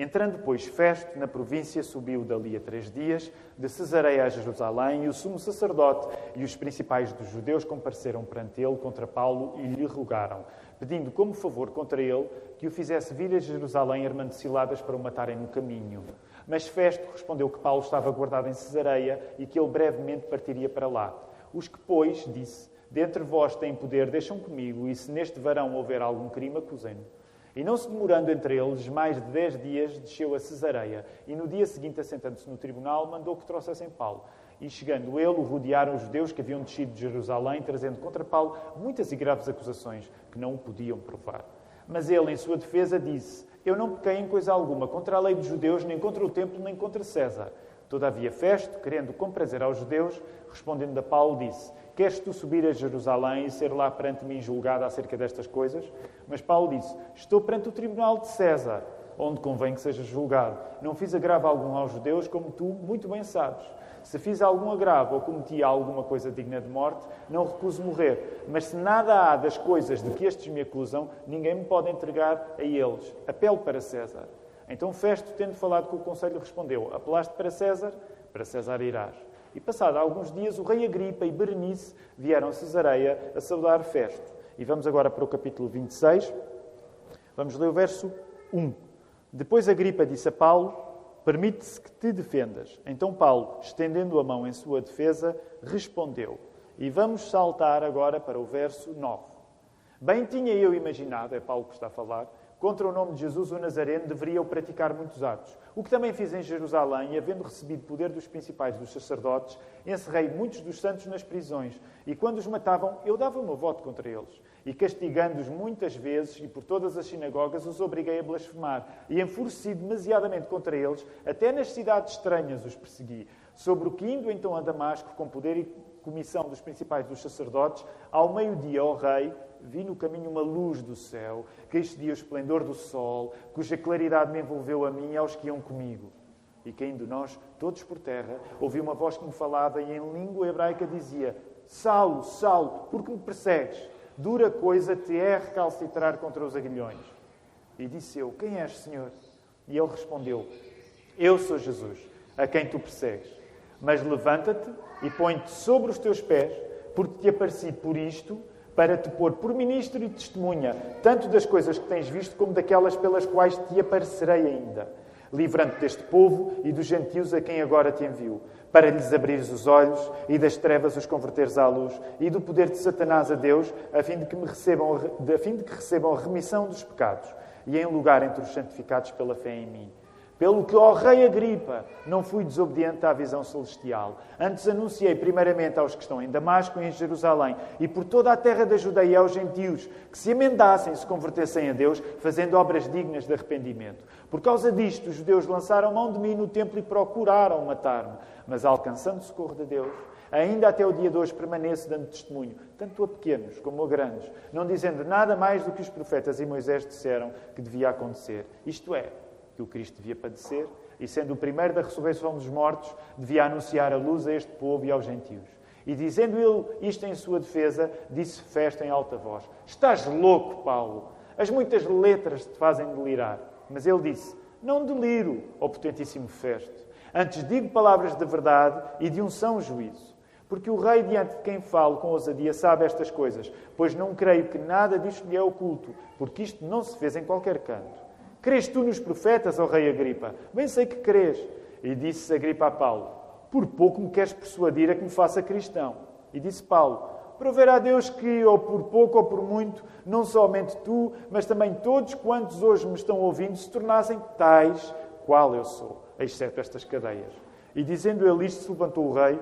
Entrando, pois, Festo na província, subiu dali a três dias, de Cesareia a Jerusalém, e o sumo sacerdote e os principais dos judeus compareceram perante ele contra Paulo e lhe rogaram, pedindo como favor contra ele que o fizesse vir a Jerusalém armando ciladas para o matarem no caminho. Mas Festo respondeu que Paulo estava guardado em Cesareia e que ele brevemente partiria para lá. Os que, pois, disse, dentre vós têm poder, deixam comigo, e se neste varão houver algum crime, acusem-no. E não se demorando entre eles mais de dez dias, desceu a Cesareia, e no dia seguinte, assentando-se no tribunal, mandou que trouxessem Paulo. E chegando ele, o rodearam os judeus que haviam descido de Jerusalém, trazendo contra Paulo muitas e graves acusações que não o podiam provar. Mas ele, em sua defesa, disse: Eu não pequei em coisa alguma contra a lei dos judeus, nem contra o templo, nem contra César. Todavia, Festo, querendo comprazer aos judeus, respondendo a Paulo, disse: Queres tu subir a Jerusalém e ser lá perante mim julgado acerca destas coisas? Mas Paulo disse: Estou perante o tribunal de César, onde convém que sejas julgado. Não fiz agravo algum aos judeus, como tu muito bem sabes. Se fiz algum agravo ou cometi alguma coisa digna de morte, não recuso morrer. Mas se nada há das coisas de que estes me acusam, ninguém me pode entregar a eles. Apelo para César. Então Festo, tendo falado com o conselho, respondeu: Apelaste para César? Para César irás. E passado alguns dias, o rei Agripa e Berenice vieram a Cesareia a saudar Festo. E vamos agora para o capítulo 26. Vamos ler o verso 1. Depois Agripa disse a Paulo: Permite-se que te defendas. Então Paulo, estendendo a mão em sua defesa, respondeu. E vamos saltar agora para o verso 9. Bem tinha eu imaginado, é Paulo que está a falar, contra o nome de Jesus o Nazareno deveria praticar muitos atos. O que também fiz em Jerusalém, e havendo recebido poder dos principais dos sacerdotes, encerrei muitos dos santos nas prisões, e quando os matavam, eu dava o meu voto contra eles. E castigando-os muitas vezes, e por todas as sinagogas, os obriguei a blasfemar. E enfureci demasiadamente contra eles, até nas cidades estranhas os persegui. Sobre o que indo então a Damasco, com poder e comissão dos principais dos sacerdotes, ao meio-dia, ó rei, vi no caminho uma luz do céu, que excedia o esplendor do sol, cuja claridade me envolveu a mim e aos que iam comigo. E caindo nós, todos por terra, ouvi uma voz que me falava e em língua hebraica dizia: Saulo, Saulo, por que me persegues? Dura coisa te é recalcitrar contra os aguilhões. E disse eu: Quem és, Senhor? E ele respondeu: Eu sou Jesus, a quem tu persegues. Mas levanta-te e põe-te sobre os teus pés, porque te apareci por isto para te pôr por ministro e testemunha, tanto das coisas que tens visto como daquelas pelas quais te aparecerei ainda, livrando deste povo e dos gentios a quem agora te envio, para lhes abrires os olhos e das trevas os converteres à luz, e do poder de Satanás a Deus, a fim de que, me recebam, a fim de que recebam a remissão dos pecados e em lugar entre os santificados pela fé em mim. Pelo que, ó Rei Agripa, não fui desobediente à visão celestial. Antes anunciei primeiramente aos que estão em Damasco e em Jerusalém e por toda a terra da Judeia aos gentios que se emendassem e se convertessem a Deus, fazendo obras dignas de arrependimento. Por causa disto, os judeus lançaram mão de mim no templo e procuraram matar-me. Mas alcançando o socorro de Deus, ainda até o dia de hoje permaneço dando testemunho, tanto a pequenos como a grandes, não dizendo nada mais do que os profetas e Moisés disseram que devia acontecer. Isto é, que o Cristo devia padecer e, sendo o primeiro da ressurreição dos mortos, devia anunciar a luz a este povo e aos gentios. E dizendo ele isto em sua defesa, disse festa em alta voz: Estás louco, Paulo! As muitas letras te fazem delirar. Mas ele disse: Não deliro, ó potentíssimo Festo. Antes digo palavras de verdade e de um são juízo. Porque o rei diante de quem falo com ousadia sabe estas coisas, pois não creio que nada disto lhe é oculto, porque isto não se fez em qualquer canto. Crês tu nos profetas, ó rei Agripa? Bem sei que crês. E disse Agripa a Paulo: Por pouco me queres persuadir a que me faça cristão. E disse Paulo: Proverá Deus que, ou por pouco ou por muito, não somente tu, mas também todos quantos hoje me estão ouvindo, se tornassem tais qual eu sou, exceto estas cadeias. E dizendo ele isto, se levantou o rei,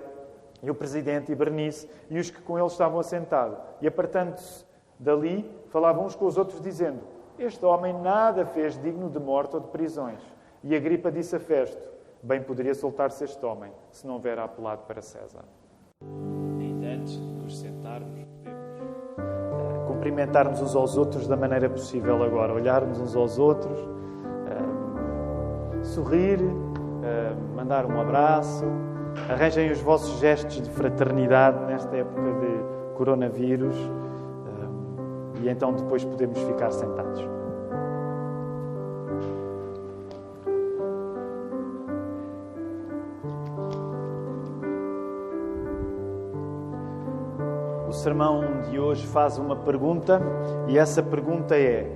e o presidente, e Bernice, e os que com ele estavam assentados. E apartando-se dali, falavam uns com os outros, dizendo: este homem nada fez digno de morte ou de prisões. E a gripa disse a Festo: Bem poderia soltar-se este homem, se não houver apelado para César. Ainda antes de nos sentarmos, podemos cumprimentar-nos uns aos outros da maneira possível agora, olharmos uns aos outros, uh, sorrir, uh, mandar um abraço. Arranjem os vossos gestos de fraternidade nesta época de coronavírus e então depois podemos ficar sentados. O sermão de hoje faz uma pergunta e essa pergunta é: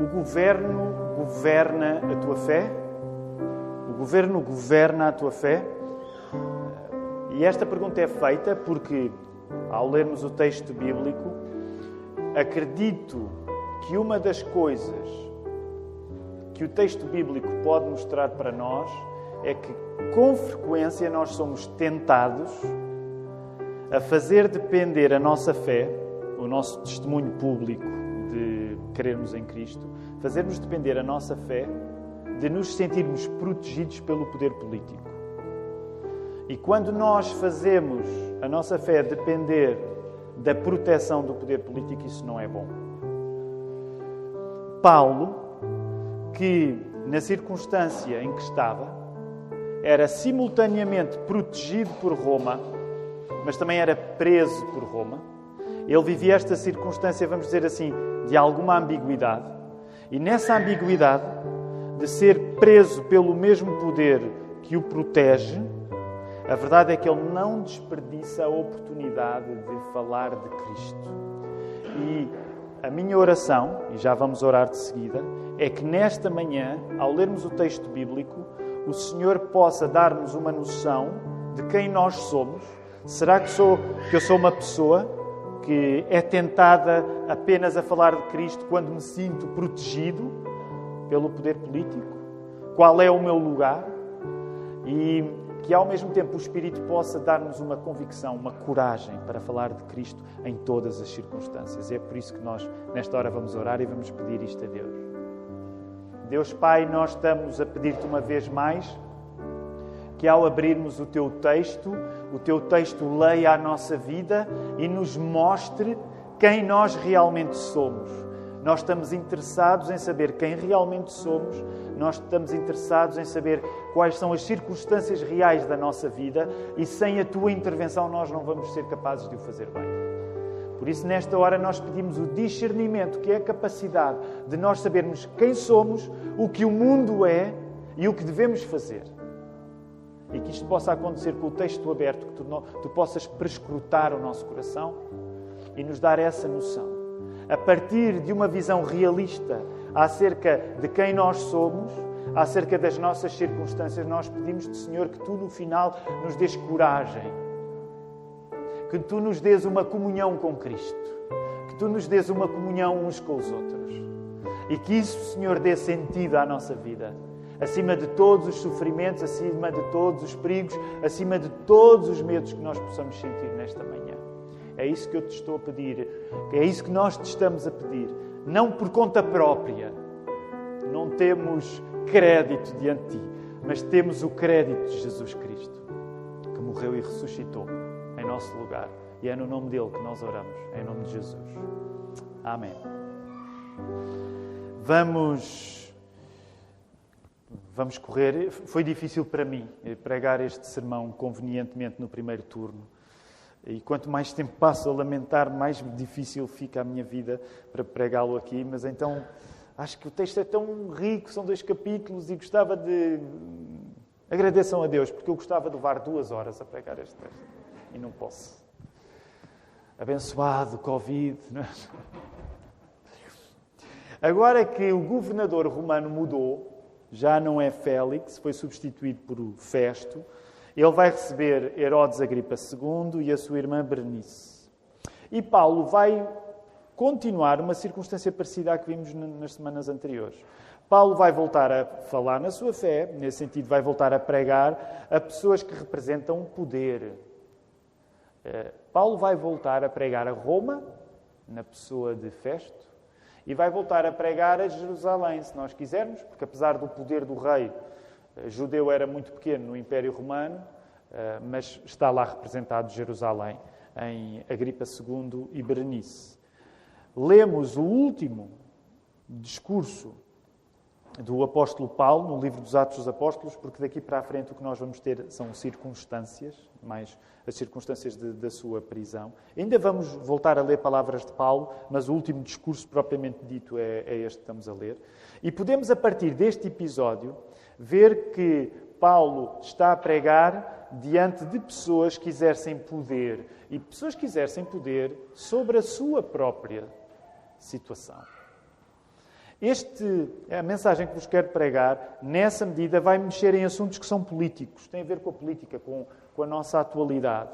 o governo governa a tua fé? O governo governa a tua fé? E esta pergunta é feita porque, ao lermos o texto bíblico, acredito que uma das coisas que o texto bíblico pode mostrar para nós é que, com frequência, nós somos tentados a fazer depender a nossa fé, o nosso testemunho público de crermos em Cristo, fazermos depender a nossa fé de nos sentirmos protegidos pelo poder político. E quando nós fazemos a nossa fé depender da proteção do poder político, isso não é bom. Paulo, que na circunstância em que estava, era simultaneamente protegido por Roma mas também era preso por Roma. Ele vivia esta circunstância, vamos dizer assim, de alguma ambiguidade. E nessa ambiguidade, de ser preso pelo mesmo poder que o protege, a verdade é que ele não desperdiça a oportunidade de falar de Cristo. E a minha oração, e já vamos orar de seguida, é que nesta manhã, ao lermos o texto bíblico, o Senhor possa dar-nos uma noção de quem nós somos Será que, sou, que eu sou uma pessoa que é tentada apenas a falar de Cristo quando me sinto protegido pelo poder político? Qual é o meu lugar? E que ao mesmo tempo o Espírito possa dar-nos uma convicção, uma coragem para falar de Cristo em todas as circunstâncias. É por isso que nós, nesta hora, vamos orar e vamos pedir isto a Deus. Deus Pai, nós estamos a pedir-te uma vez mais que ao abrirmos o teu texto, o teu texto leia a nossa vida e nos mostre quem nós realmente somos. Nós estamos interessados em saber quem realmente somos, nós estamos interessados em saber quais são as circunstâncias reais da nossa vida e sem a tua intervenção nós não vamos ser capazes de o fazer bem. Por isso, nesta hora, nós pedimos o discernimento, que é a capacidade de nós sabermos quem somos, o que o mundo é e o que devemos fazer e que isto possa acontecer com o texto aberto, que tu, tu possas prescrutar o nosso coração e nos dar essa noção. A partir de uma visão realista acerca de quem nós somos, acerca das nossas circunstâncias, nós pedimos-te, Senhor, que tu no final nos dês coragem, que tu nos dês uma comunhão com Cristo, que tu nos dês uma comunhão uns com os outros e que isso, Senhor, dê sentido à nossa vida acima de todos os sofrimentos, acima de todos os perigos, acima de todos os medos que nós possamos sentir nesta manhã. É isso que eu te estou a pedir, é isso que nós te estamos a pedir, não por conta própria. Não temos crédito diante de ti, mas temos o crédito de Jesus Cristo, que morreu e ressuscitou em nosso lugar. E é no nome dele que nós oramos, em nome de Jesus. Amém. Vamos Vamos correr. Foi difícil para mim pregar este sermão convenientemente no primeiro turno. E quanto mais tempo passo a lamentar, mais difícil fica a minha vida para pregá-lo aqui. Mas então, acho que o texto é tão rico, são dois capítulos, e gostava de. Agradeçam a Deus, porque eu gostava de levar duas horas a pregar este texto. E não posso. Abençoado, Covid. É? Agora que o governador romano mudou, já não é Félix, foi substituído por Festo. Ele vai receber Herodes Agripa II e a sua irmã Berenice. E Paulo vai continuar uma circunstância parecida à que vimos nas semanas anteriores. Paulo vai voltar a falar na sua fé, nesse sentido, vai voltar a pregar a pessoas que representam poder. Eh, Paulo vai voltar a pregar a Roma, na pessoa de Festo, e vai voltar a pregar a Jerusalém, se nós quisermos, porque apesar do poder do rei judeu era muito pequeno no Império Romano, eh, mas está lá representado Jerusalém em Agripa II e Berenice. Lemos o último discurso do apóstolo Paulo no livro dos Atos dos Apóstolos, porque daqui para a frente o que nós vamos ter são circunstâncias, mais as circunstâncias de, da sua prisão. Ainda vamos voltar a ler palavras de Paulo, mas o último discurso propriamente dito é, é este que estamos a ler. E podemos, a partir deste episódio, ver que Paulo está a pregar diante de pessoas que exercem poder e pessoas que exercem poder sobre a sua própria situação. Este, a mensagem que vos quero pregar, nessa medida, vai mexer em assuntos que são políticos, tem a ver com a política, com, com a nossa atualidade.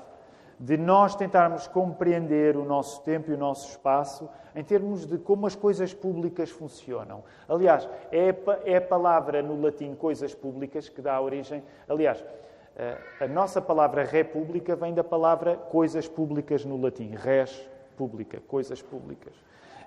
De nós tentarmos compreender o nosso tempo e o nosso espaço em termos de como as coisas públicas funcionam. Aliás, é, é a palavra no latim coisas públicas que dá origem. Aliás, eh, a nossa palavra república vem da palavra coisas públicas no latim. Res pública, coisas públicas.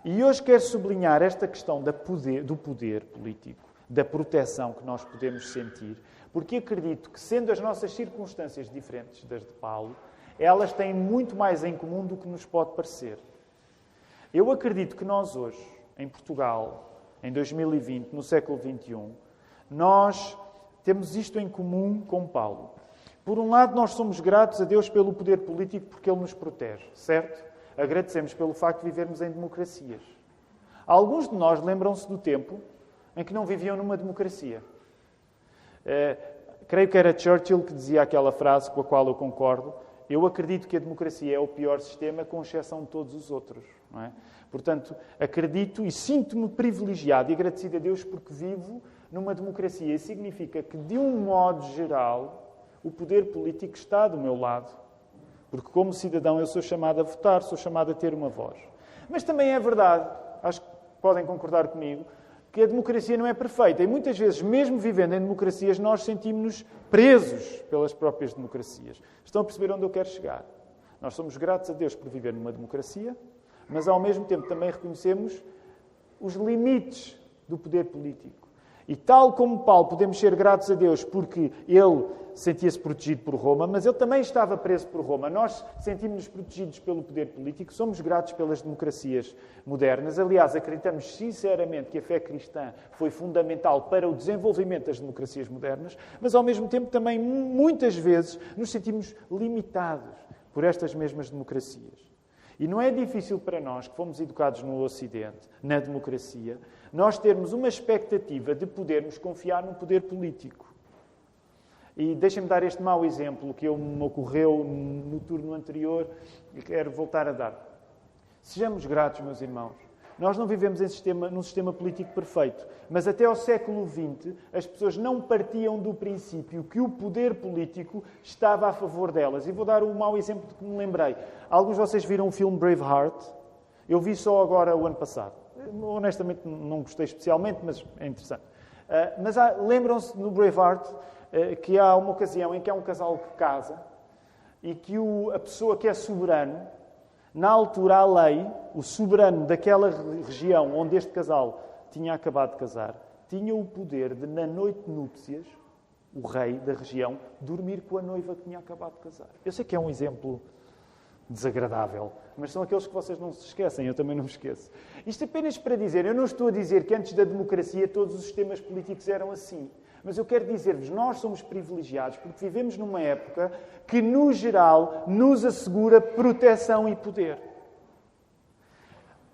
E hoje quero sublinhar esta questão poder, do poder político, da proteção que nós podemos sentir, porque acredito que, sendo as nossas circunstâncias diferentes das de Paulo, elas têm muito mais em comum do que nos pode parecer. Eu acredito que nós hoje, em Portugal, em 2020, no século XXI, nós temos isto em comum com Paulo. Por um lado, nós somos gratos a Deus pelo poder político porque Ele nos protege, certo? agradecemos pelo facto de vivermos em democracias. Alguns de nós lembram-se do tempo em que não viviam numa democracia. É, creio que era Churchill que dizia aquela frase com a qual eu concordo. Eu acredito que a democracia é o pior sistema, com exceção de todos os outros. É? Portanto, acredito e sinto-me privilegiado e agradecido a Deus porque vivo numa democracia. Isso significa que, de um modo geral, o poder político está do meu lado porque, como cidadão, eu sou chamado a votar, sou chamado a ter uma voz. Mas também é verdade, acho que podem concordar comigo, que a democracia não é perfeita. E muitas vezes, mesmo vivendo em democracias, nós sentimos-nos presos pelas próprias democracias. Estão a perceber onde eu quero chegar? Nós somos gratos a Deus por viver numa democracia, mas ao mesmo tempo também reconhecemos os limites do poder político. E tal como Paulo, podemos ser gratos a Deus porque ele sentia-se protegido por Roma, mas ele também estava preso por Roma. Nós sentimos-nos protegidos pelo poder político, somos gratos pelas democracias modernas. Aliás, acreditamos sinceramente que a fé cristã foi fundamental para o desenvolvimento das democracias modernas, mas ao mesmo tempo também muitas vezes nos sentimos limitados por estas mesmas democracias. E não é difícil para nós, que fomos educados no Ocidente, na democracia, nós termos uma expectativa de podermos confiar no poder político. E deixem-me dar este mau exemplo que me ocorreu no turno anterior e quero voltar a dar. Sejamos gratos, meus irmãos. Nós não vivemos em sistema, num sistema político perfeito, mas até ao século XX as pessoas não partiam do princípio que o poder político estava a favor delas. E vou dar um mau exemplo de que me lembrei. Alguns de vocês viram o filme Braveheart? Eu vi só agora o ano passado. Honestamente não gostei especialmente, mas é interessante. Uh, mas lembram-se no Braveheart que há uma ocasião em que há um casal que casa e que o, a pessoa que é soberano na altura, a lei, o soberano daquela região onde este casal tinha acabado de casar, tinha o poder de, na noite de núpcias, o rei da região, dormir com a noiva que tinha acabado de casar. Eu sei que é um exemplo desagradável, mas são aqueles que vocês não se esquecem, eu também não me esqueço. Isto apenas para dizer, eu não estou a dizer que antes da democracia todos os sistemas políticos eram assim. Mas eu quero dizer-vos, nós somos privilegiados porque vivemos numa época que, no geral, nos assegura proteção e poder.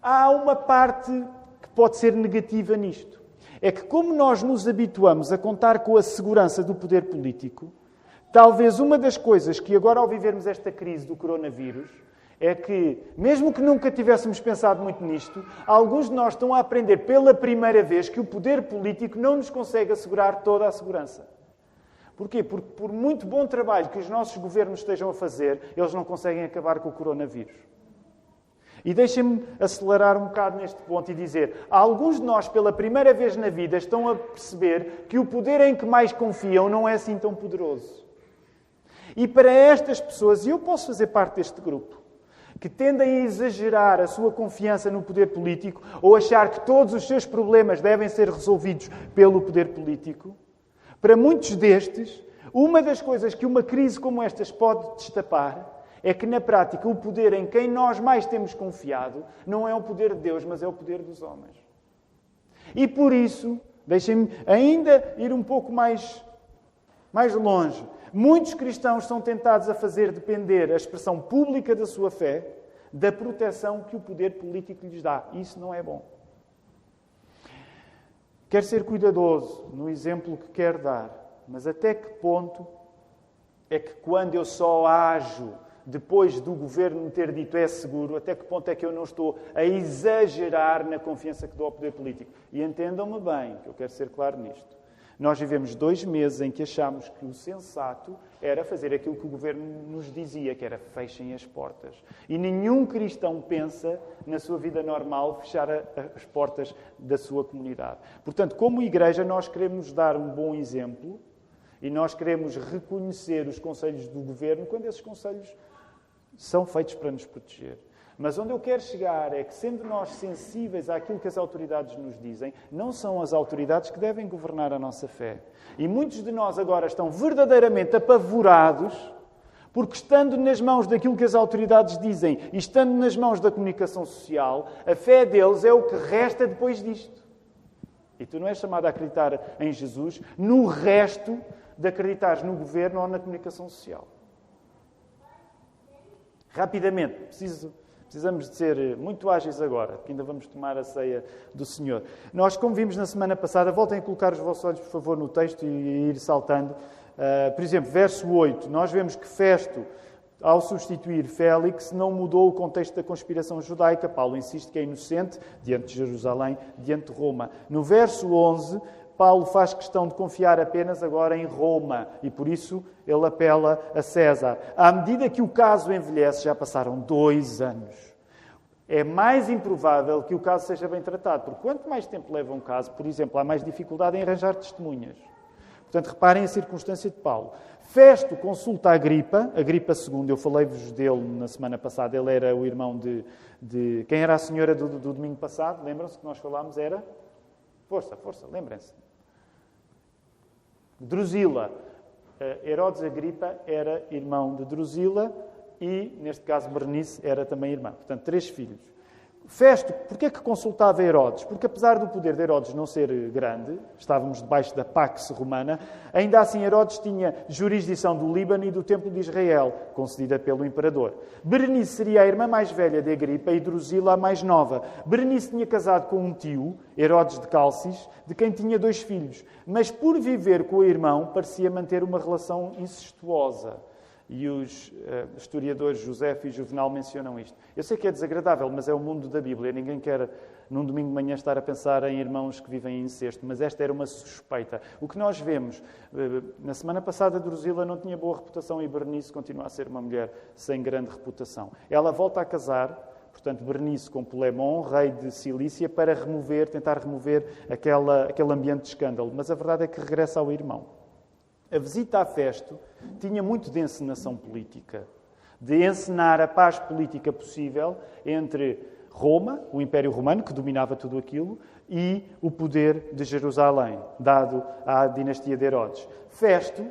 Há uma parte que pode ser negativa nisto. É que, como nós nos habituamos a contar com a segurança do poder político, talvez uma das coisas que agora, ao vivermos esta crise do coronavírus, é que, mesmo que nunca tivéssemos pensado muito nisto, alguns de nós estão a aprender pela primeira vez que o poder político não nos consegue assegurar toda a segurança. Porquê? Porque, por muito bom trabalho que os nossos governos estejam a fazer, eles não conseguem acabar com o coronavírus. E deixem-me acelerar um bocado neste ponto e dizer: alguns de nós, pela primeira vez na vida, estão a perceber que o poder em que mais confiam não é assim tão poderoso. E para estas pessoas, e eu posso fazer parte deste grupo, que tendem a exagerar a sua confiança no poder político ou achar que todos os seus problemas devem ser resolvidos pelo poder político, para muitos destes, uma das coisas que uma crise como estas pode destapar é que, na prática, o poder em quem nós mais temos confiado não é o poder de Deus, mas é o poder dos homens. E por isso, deixem-me ainda ir um pouco mais, mais longe. Muitos cristãos são tentados a fazer depender a expressão pública da sua fé da proteção que o poder político lhes dá. Isso não é bom. Quer ser cuidadoso no exemplo que quer dar, mas até que ponto é que quando eu só ajo depois do governo me ter dito é seguro, até que ponto é que eu não estou a exagerar na confiança que dou ao poder político? E entendam-me bem, que eu quero ser claro nisto. Nós vivemos dois meses em que achámos que o sensato era fazer aquilo que o governo nos dizia, que era fechem as portas. E nenhum cristão pensa, na sua vida normal, fechar as portas da sua comunidade. Portanto, como igreja, nós queremos dar um bom exemplo e nós queremos reconhecer os conselhos do governo quando esses conselhos são feitos para nos proteger. Mas onde eu quero chegar é que, sendo nós sensíveis àquilo que as autoridades nos dizem, não são as autoridades que devem governar a nossa fé. E muitos de nós agora estão verdadeiramente apavorados, porque estando nas mãos daquilo que as autoridades dizem e estando nas mãos da comunicação social, a fé deles é o que resta depois disto. E tu não és chamado a acreditar em Jesus no resto de acreditar no governo ou na comunicação social. Rapidamente, preciso Precisamos de ser muito ágeis agora, que ainda vamos tomar a ceia do Senhor. Nós, como vimos na semana passada, voltem a colocar os vossos olhos, por favor, no texto e ir saltando. Uh, por exemplo, verso 8, nós vemos que Festo, ao substituir Félix, não mudou o contexto da conspiração judaica. Paulo insiste que é inocente diante de Jerusalém, diante de Roma. No verso 11, Paulo faz questão de confiar apenas agora em Roma e por isso ele apela a César. À medida que o caso envelhece, já passaram dois anos, é mais improvável que o caso seja bem tratado, porque quanto mais tempo leva um caso, por exemplo, há mais dificuldade em arranjar testemunhas. Portanto, reparem a circunstância de Paulo. Festo consulta a Agripa, a Agripa II, eu falei-vos dele na semana passada, ele era o irmão de. de quem era a senhora do, do domingo passado? Lembram-se que nós falámos? Era? Força, força, lembrem-se. Drusila. Eh, Herodes Agripa era irmão de Drusila e, neste caso, Bernice era também irmã. Portanto, três filhos. Festo, porquê é que consultava Herodes? Porque apesar do poder de Herodes não ser grande, estávamos debaixo da Pax Romana, ainda assim Herodes tinha jurisdição do Líbano e do Templo de Israel, concedida pelo imperador. Berenice seria a irmã mais velha de Agripa e Drusila a mais nova. Berenice tinha casado com um tio, Herodes de Calcis, de quem tinha dois filhos, mas por viver com o irmão parecia manter uma relação incestuosa. E os uh, historiadores José e Juvenal mencionam isto. Eu sei que é desagradável, mas é o mundo da Bíblia. Ninguém quer, num domingo de manhã, estar a pensar em irmãos que vivem em incesto, mas esta era uma suspeita. O que nós vemos, uh, na semana passada, Drusila não tinha boa reputação e Bernice continua a ser uma mulher sem grande reputação. Ela volta a casar, portanto, Bernice com Polemon, rei de Cilícia, para remover, tentar remover aquela, aquele ambiente de escândalo. Mas a verdade é que regressa ao irmão. A visita a Festo tinha muito de encenação política, de encenar a paz política possível entre Roma, o Império Romano, que dominava tudo aquilo, e o poder de Jerusalém, dado à dinastia de Herodes. Festo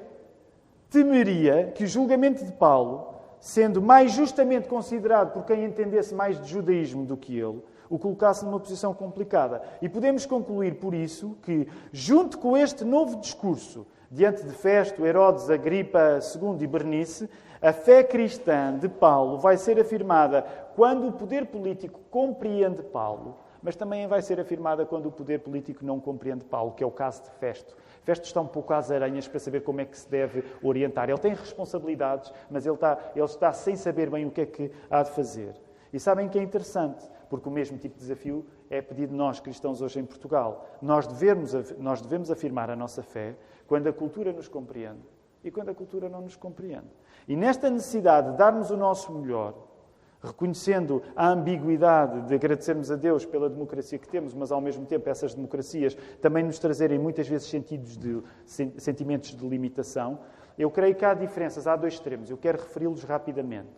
temeria que o julgamento de Paulo, sendo mais justamente considerado por quem entendesse mais de judaísmo do que ele, o colocasse numa posição complicada. E podemos concluir por isso que, junto com este novo discurso diante de Festo, Herodes, Agripa II e Bernice, a fé cristã de Paulo vai ser afirmada quando o poder político compreende Paulo, mas também vai ser afirmada quando o poder político não compreende Paulo, que é o caso de Festo. Festo está um pouco às aranhas para saber como é que se deve orientar. Ele tem responsabilidades, mas ele está, ele está sem saber bem o que é que há de fazer. E sabem que é interessante, porque o mesmo tipo de desafio é pedido nós, cristãos, hoje em Portugal. Nós devemos, nós devemos afirmar a nossa fé quando a cultura nos compreende e quando a cultura não nos compreende. E nesta necessidade de darmos o nosso melhor, reconhecendo a ambiguidade de agradecermos a Deus pela democracia que temos, mas ao mesmo tempo essas democracias também nos trazerem muitas vezes sentidos de, sentimentos de limitação, eu creio que há diferenças, há dois extremos. Eu quero referi-los rapidamente.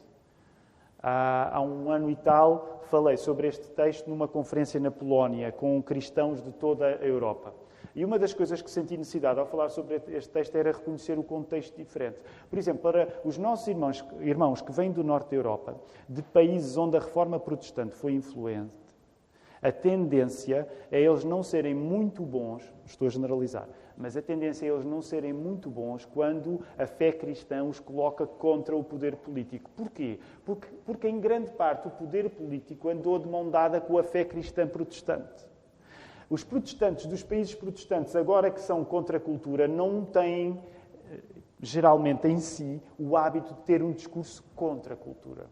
Há, há, um ano e tal falei sobre este texto numa conferência na Polónia com cristãos de toda a Europa. E uma das coisas que senti necessidade ao falar sobre este texto era reconhecer o contexto diferente. Por exemplo, para os nossos irmãos, irmãos que vêm do norte da Europa, de países onde a reforma protestante foi influente, a tendência é eles não serem muito bons, estou a generalizar, mas a tendência é eles não serem muito bons quando a fé cristã os coloca contra o poder político. Porquê? Porque, porque em grande parte o poder político andou de mão dada com a fé cristã protestante. Os protestantes dos países protestantes, agora que são contra a cultura, não têm geralmente em si, o hábito de ter um discurso contra a cultura.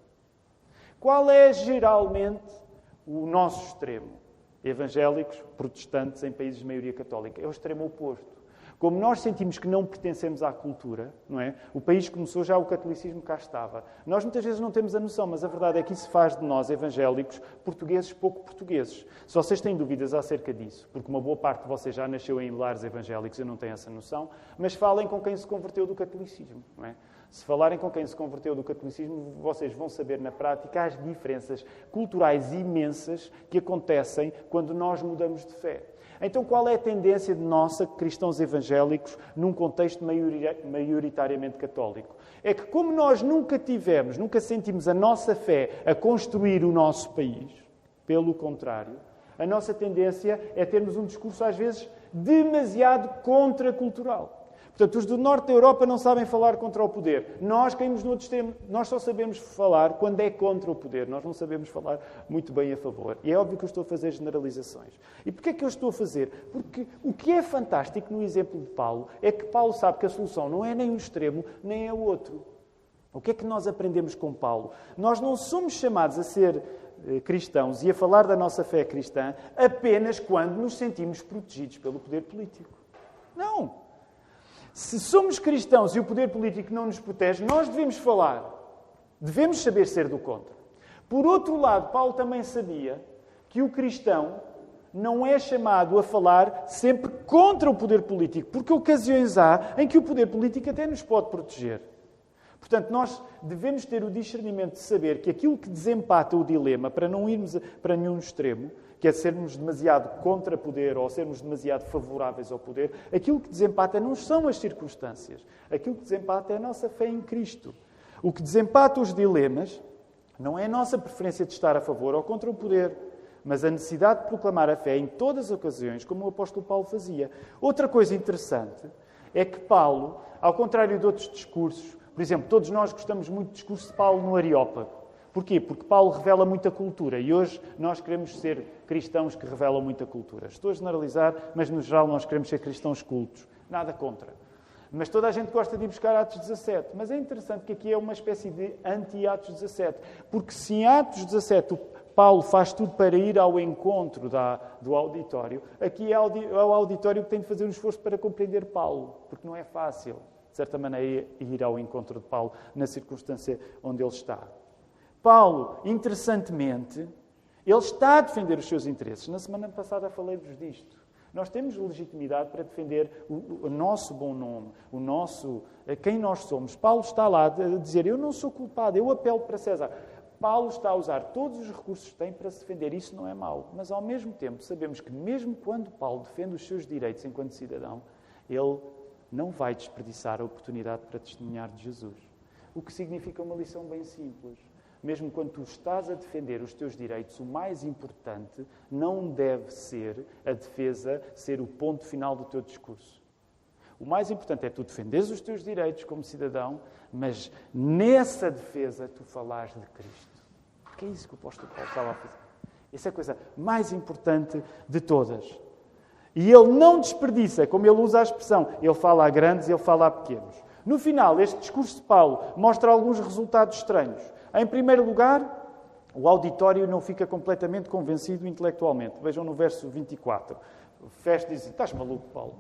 Qual é geralmente o nosso extremo? Evangélicos, protestantes em países de maioria católica. É o extremo oposto. Como nós sentimos que não pertencemos à cultura, não é? O país começou, já o catolicismo cá estava. Nós muitas vezes não temos a noção, mas a verdade é que isso faz de nós, evangélicos, portugueses pouco portugueses. Se vocês têm dúvidas acerca disso, porque uma boa parte de vocês já nasceu em lares evangélicos, eu não tenho essa noção, mas falem com quem se converteu do catolicismo, não é? Se falarem com quem se converteu do catolicismo, vocês vão saber na prática as diferenças culturais imensas que acontecem quando nós mudamos de fé. Então, qual é a tendência de nossa, cristãos evangélicos, num contexto maioritariamente católico? É que, como nós nunca tivemos, nunca sentimos a nossa fé a construir o nosso país, pelo contrário, a nossa tendência é termos um discurso, às vezes, demasiado contracultural. Portanto, os do norte da Europa não sabem falar contra o poder. Nós caímos no outro extremo. Nós só sabemos falar quando é contra o poder. Nós não sabemos falar muito bem a favor. E é óbvio que eu estou a fazer generalizações. E porquê é que eu estou a fazer? Porque o que é fantástico no exemplo de Paulo é que Paulo sabe que a solução não é nem um extremo, nem é o outro. O que é que nós aprendemos com Paulo? Nós não somos chamados a ser eh, cristãos e a falar da nossa fé cristã apenas quando nos sentimos protegidos pelo poder político. Não! Se somos cristãos e o poder político não nos protege, nós devemos falar. Devemos saber ser do contra. Por outro lado, Paulo também sabia que o cristão não é chamado a falar sempre contra o poder político, porque ocasiões há em que o poder político até nos pode proteger. Portanto, nós devemos ter o discernimento de saber que aquilo que desempata o dilema, para não irmos para nenhum extremo, que é sermos demasiado contra poder ou sermos demasiado favoráveis ao poder, aquilo que desempata não são as circunstâncias. Aquilo que desempata é a nossa fé em Cristo. O que desempata os dilemas não é a nossa preferência de estar a favor ou contra o poder, mas a necessidade de proclamar a fé em todas as ocasiões, como o apóstolo Paulo fazia. Outra coisa interessante é que Paulo, ao contrário de outros discursos, por exemplo, todos nós gostamos muito do discurso de Paulo no Areópago. Porquê? Porque Paulo revela muita cultura e hoje nós queremos ser cristãos que revelam muita cultura. Estou a generalizar, mas no geral nós queremos ser cristãos cultos. Nada contra. Mas toda a gente gosta de ir buscar Atos 17. Mas é interessante que aqui é uma espécie de anti-Atos 17. Porque se em Atos 17 Paulo faz tudo para ir ao encontro da, do auditório, aqui é o auditório que tem de fazer um esforço para compreender Paulo. Porque não é fácil, de certa maneira, ir ao encontro de Paulo na circunstância onde ele está. Paulo, interessantemente, ele está a defender os seus interesses. Na semana passada falei-vos disto. Nós temos legitimidade para defender o, o, nosso bom nome, o nosso, quem nós somos. Paulo está lá a dizer: Eu não sou culpado, eu apelo para César. Paulo está a usar todos os recursos que tem para se defender. Isso não é mau. Mas, ao mesmo tempo, sabemos que, mesmo quando Paulo defende os seus direitos enquanto cidadão, ele não vai desperdiçar a oportunidade para testemunhar de Jesus. O que significa uma lição bem simples mesmo quando tu estás a defender os teus direitos, o mais importante não deve ser a defesa ser o ponto final do teu discurso. O mais importante é tu defenderes os teus direitos como cidadão, mas nessa defesa tu falares de Cristo. Porque é isso que o apóstolo Paulo estava a fazer. Essa é a coisa mais importante de todas. E ele não desperdiça, como ele usa a expressão, ele fala a grandes ele fala a pequenos. No final, este discurso de Paulo mostra alguns resultados estranhos. Em primeiro lugar, o auditório não fica completamente convencido intelectualmente. Vejam no verso 24. Festo diz: Estás maluco, Paulo?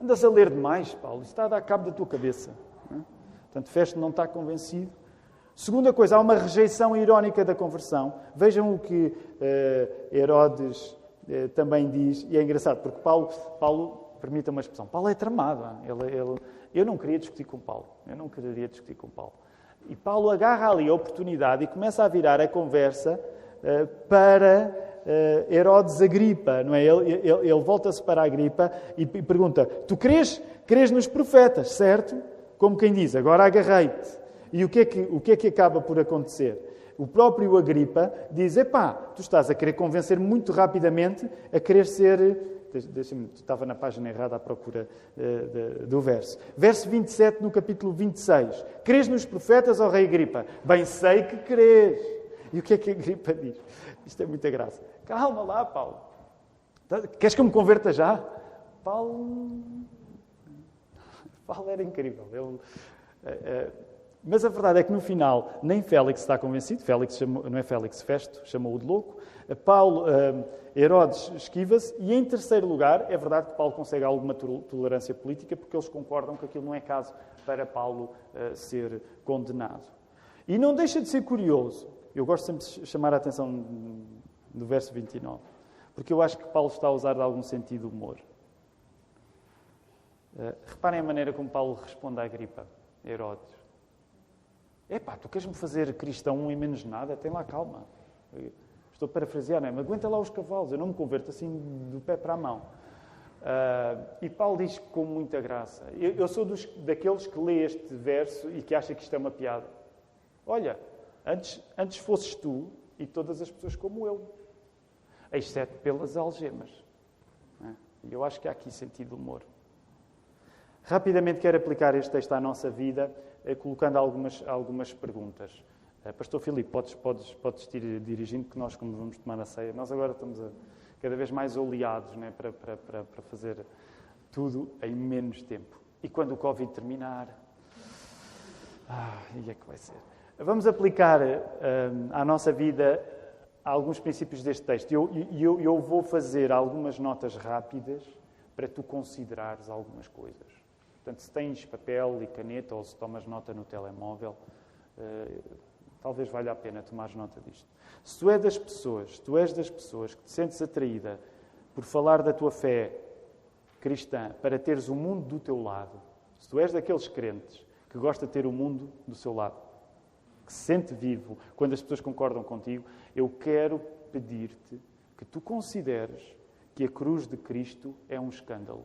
Andas a ler demais, Paulo. Isso está a dar cabo da tua cabeça. Portanto, Festo não está convencido. Segunda coisa, há uma rejeição irónica da conversão. Vejam o que uh, Herodes uh, também diz, e é engraçado, porque Paulo, Paulo permita uma expressão, Paulo é tramado. Ele, ele, eu não queria discutir com Paulo. Eu não queria discutir com Paulo. E Paulo agarra ali a oportunidade e começa a virar a conversa uh, para uh, Herodes Agripa, não é? Ele, ele, ele volta-se para Agripa e, e pergunta: Tu crês, crês nos profetas, certo? Como quem diz, agora agarrei-te. E o que, é que, o que é que acaba por acontecer? O próprio Agripa diz: Epá, tu estás a querer convencer muito rapidamente a querer ser Estava na página errada à procura uh, de, do verso. Verso 27, no capítulo 26. Crês nos profetas, ó rei Agripa? Bem sei que crês. E o que é que Agripa diz? Isto é muita graça. Calma lá, Paulo. Tá, queres que eu me converta já? Paulo. Paulo era incrível. Ele, uh, uh, mas a verdade é que no final nem Félix está convencido, Félix chamou, não é Félix, Festo chamou-o de louco, Paulo, Herodes esquiva-se e em terceiro lugar, é verdade que Paulo consegue alguma tolerância política porque eles concordam que aquilo não é caso para Paulo ser condenado. E não deixa de ser curioso, eu gosto sempre de chamar a atenção do verso 29, porque eu acho que Paulo está a usar de algum sentido humor. Uh, reparem a maneira como Paulo responde à gripa, Herodes. Epá, tu queres-me fazer cristão e menos nada? Tem lá calma. Estou parafrasear, não é? Mas aguenta lá os cavalos, eu não me converto assim do pé para a mão. Uh, e Paulo diz com muita graça. Eu, eu sou dos, daqueles que lê este verso e que acha que isto é uma piada. Olha, antes, antes fosses tu e todas as pessoas como eu, exceto pelas algemas. É? E eu acho que há aqui sentido humor. Rapidamente quero aplicar este texto à nossa vida, colocando algumas, algumas perguntas. Eh, Pastor Filipe, podes, podes, podes ir dirigindo, que nós, como vamos tomar a ceia, nós agora estamos a, cada vez mais oleados né, para, para, para, para fazer tudo em menos tempo. E quando o Covid terminar, ah, e é que vai ser. Vamos aplicar uh, à nossa vida alguns princípios deste texto. Eu, eu, eu vou fazer algumas notas rápidas para tu considerares algumas coisas. Portanto, se tens papel e caneta ou se tomas nota no telemóvel, uh, talvez valha a pena tomar nota disto. Se tu és das pessoas, tu és das pessoas que te sentes atraída por falar da tua fé cristã para teres o mundo do teu lado, se tu és daqueles crentes que gosta de ter o mundo do seu lado, que se sente vivo quando as pessoas concordam contigo, eu quero pedir-te que tu consideres que a cruz de Cristo é um escândalo.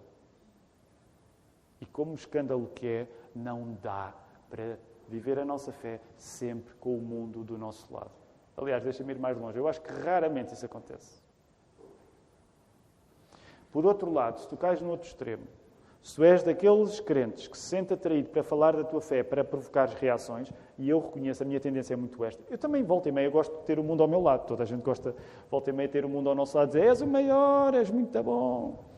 E como escândalo que é, não dá para viver a nossa fé sempre com o mundo do nosso lado. Aliás, deixa-me ir mais longe. Eu acho que raramente isso acontece. Por outro lado, se tu cais no outro extremo, se tu és daqueles crentes que se sente atraído para falar da tua fé, para provocar reações, e eu reconheço, a minha tendência é muito esta. Eu também, volta e meia, gosto de ter o mundo ao meu lado. Toda a gente gosta, volta e meia, ter o mundo ao nosso lado dizer: És o maior, és muito bom.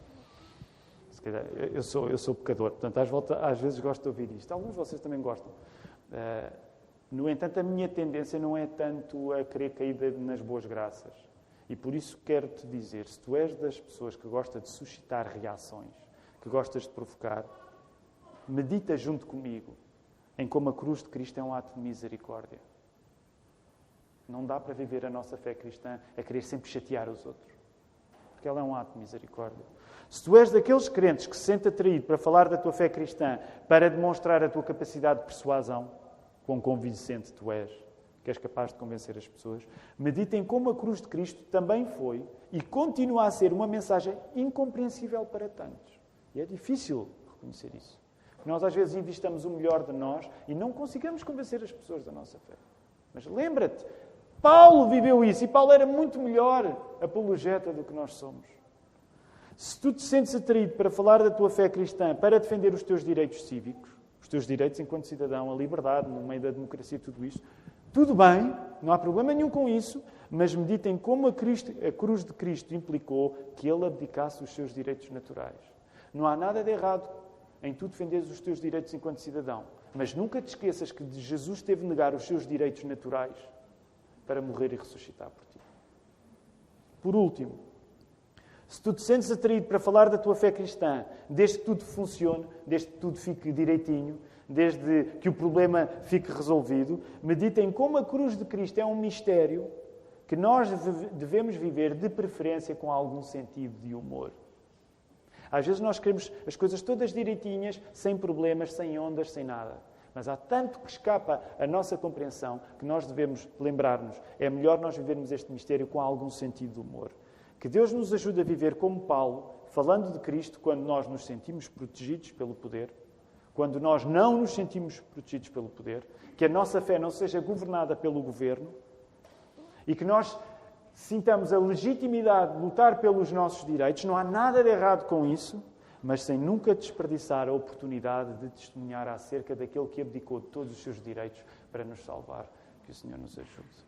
Se calhar, eu sou, eu sou pecador, portanto, às, volta, às vezes gosto de ouvir isto. Alguns de vocês também gostam. Uh, no entanto, a minha tendência não é tanto a querer cair nas boas graças. E por isso quero-te dizer: se tu és das pessoas que gosta de suscitar reações, que gostas de provocar, medita junto comigo em como a cruz de Cristo é um ato de misericórdia. Não dá para viver a nossa fé cristã a querer sempre chatear os outros, porque ela é um ato de misericórdia. Se tu és daqueles crentes que se sente atraído para falar da tua fé cristã, para demonstrar a tua capacidade de persuasão, quão convincente tu és, que és capaz de convencer as pessoas, medita em como a cruz de Cristo também foi e continua a ser uma mensagem incompreensível para tantos. E é difícil reconhecer isso. Nós às vezes investamos o melhor de nós e não conseguimos convencer as pessoas da nossa fé. Mas lembra-te, Paulo viveu isso e Paulo era muito melhor apologeta do que nós somos. Se tu te sentes atraído para falar da tua fé cristã, para defender os teus direitos cívicos, os teus direitos enquanto cidadão, a liberdade, no meio da democracia, tudo isso, tudo bem, não há problema nenhum com isso, mas meditem como a, Cristo, a cruz de Cristo implicou que ele abdicasse os seus direitos naturais. Não há nada de errado em tu defenderes os teus direitos enquanto cidadão. Mas nunca te esqueças que Jesus teve de negar os seus direitos naturais para morrer e ressuscitar por ti. Por último, se tu te sentes atraído para falar da tua fé cristã, desde que tudo funcione, desde que tudo fique direitinho, desde que o problema fique resolvido, medita em como a cruz de Cristo é um mistério que nós devemos viver de preferência com algum sentido de humor. Às vezes nós queremos as coisas todas direitinhas, sem problemas, sem ondas, sem nada. Mas há tanto que escapa à nossa compreensão que nós devemos lembrar-nos. É melhor nós vivermos este mistério com algum sentido de humor. Que Deus nos ajude a viver como Paulo, falando de Cristo quando nós nos sentimos protegidos pelo poder, quando nós não nos sentimos protegidos pelo poder, que a nossa fé não seja governada pelo governo e que nós sintamos a legitimidade de lutar pelos nossos direitos, não há nada de errado com isso, mas sem nunca desperdiçar a oportunidade de testemunhar acerca daquele que abdicou de todos os seus direitos para nos salvar. Que o Senhor nos ajude.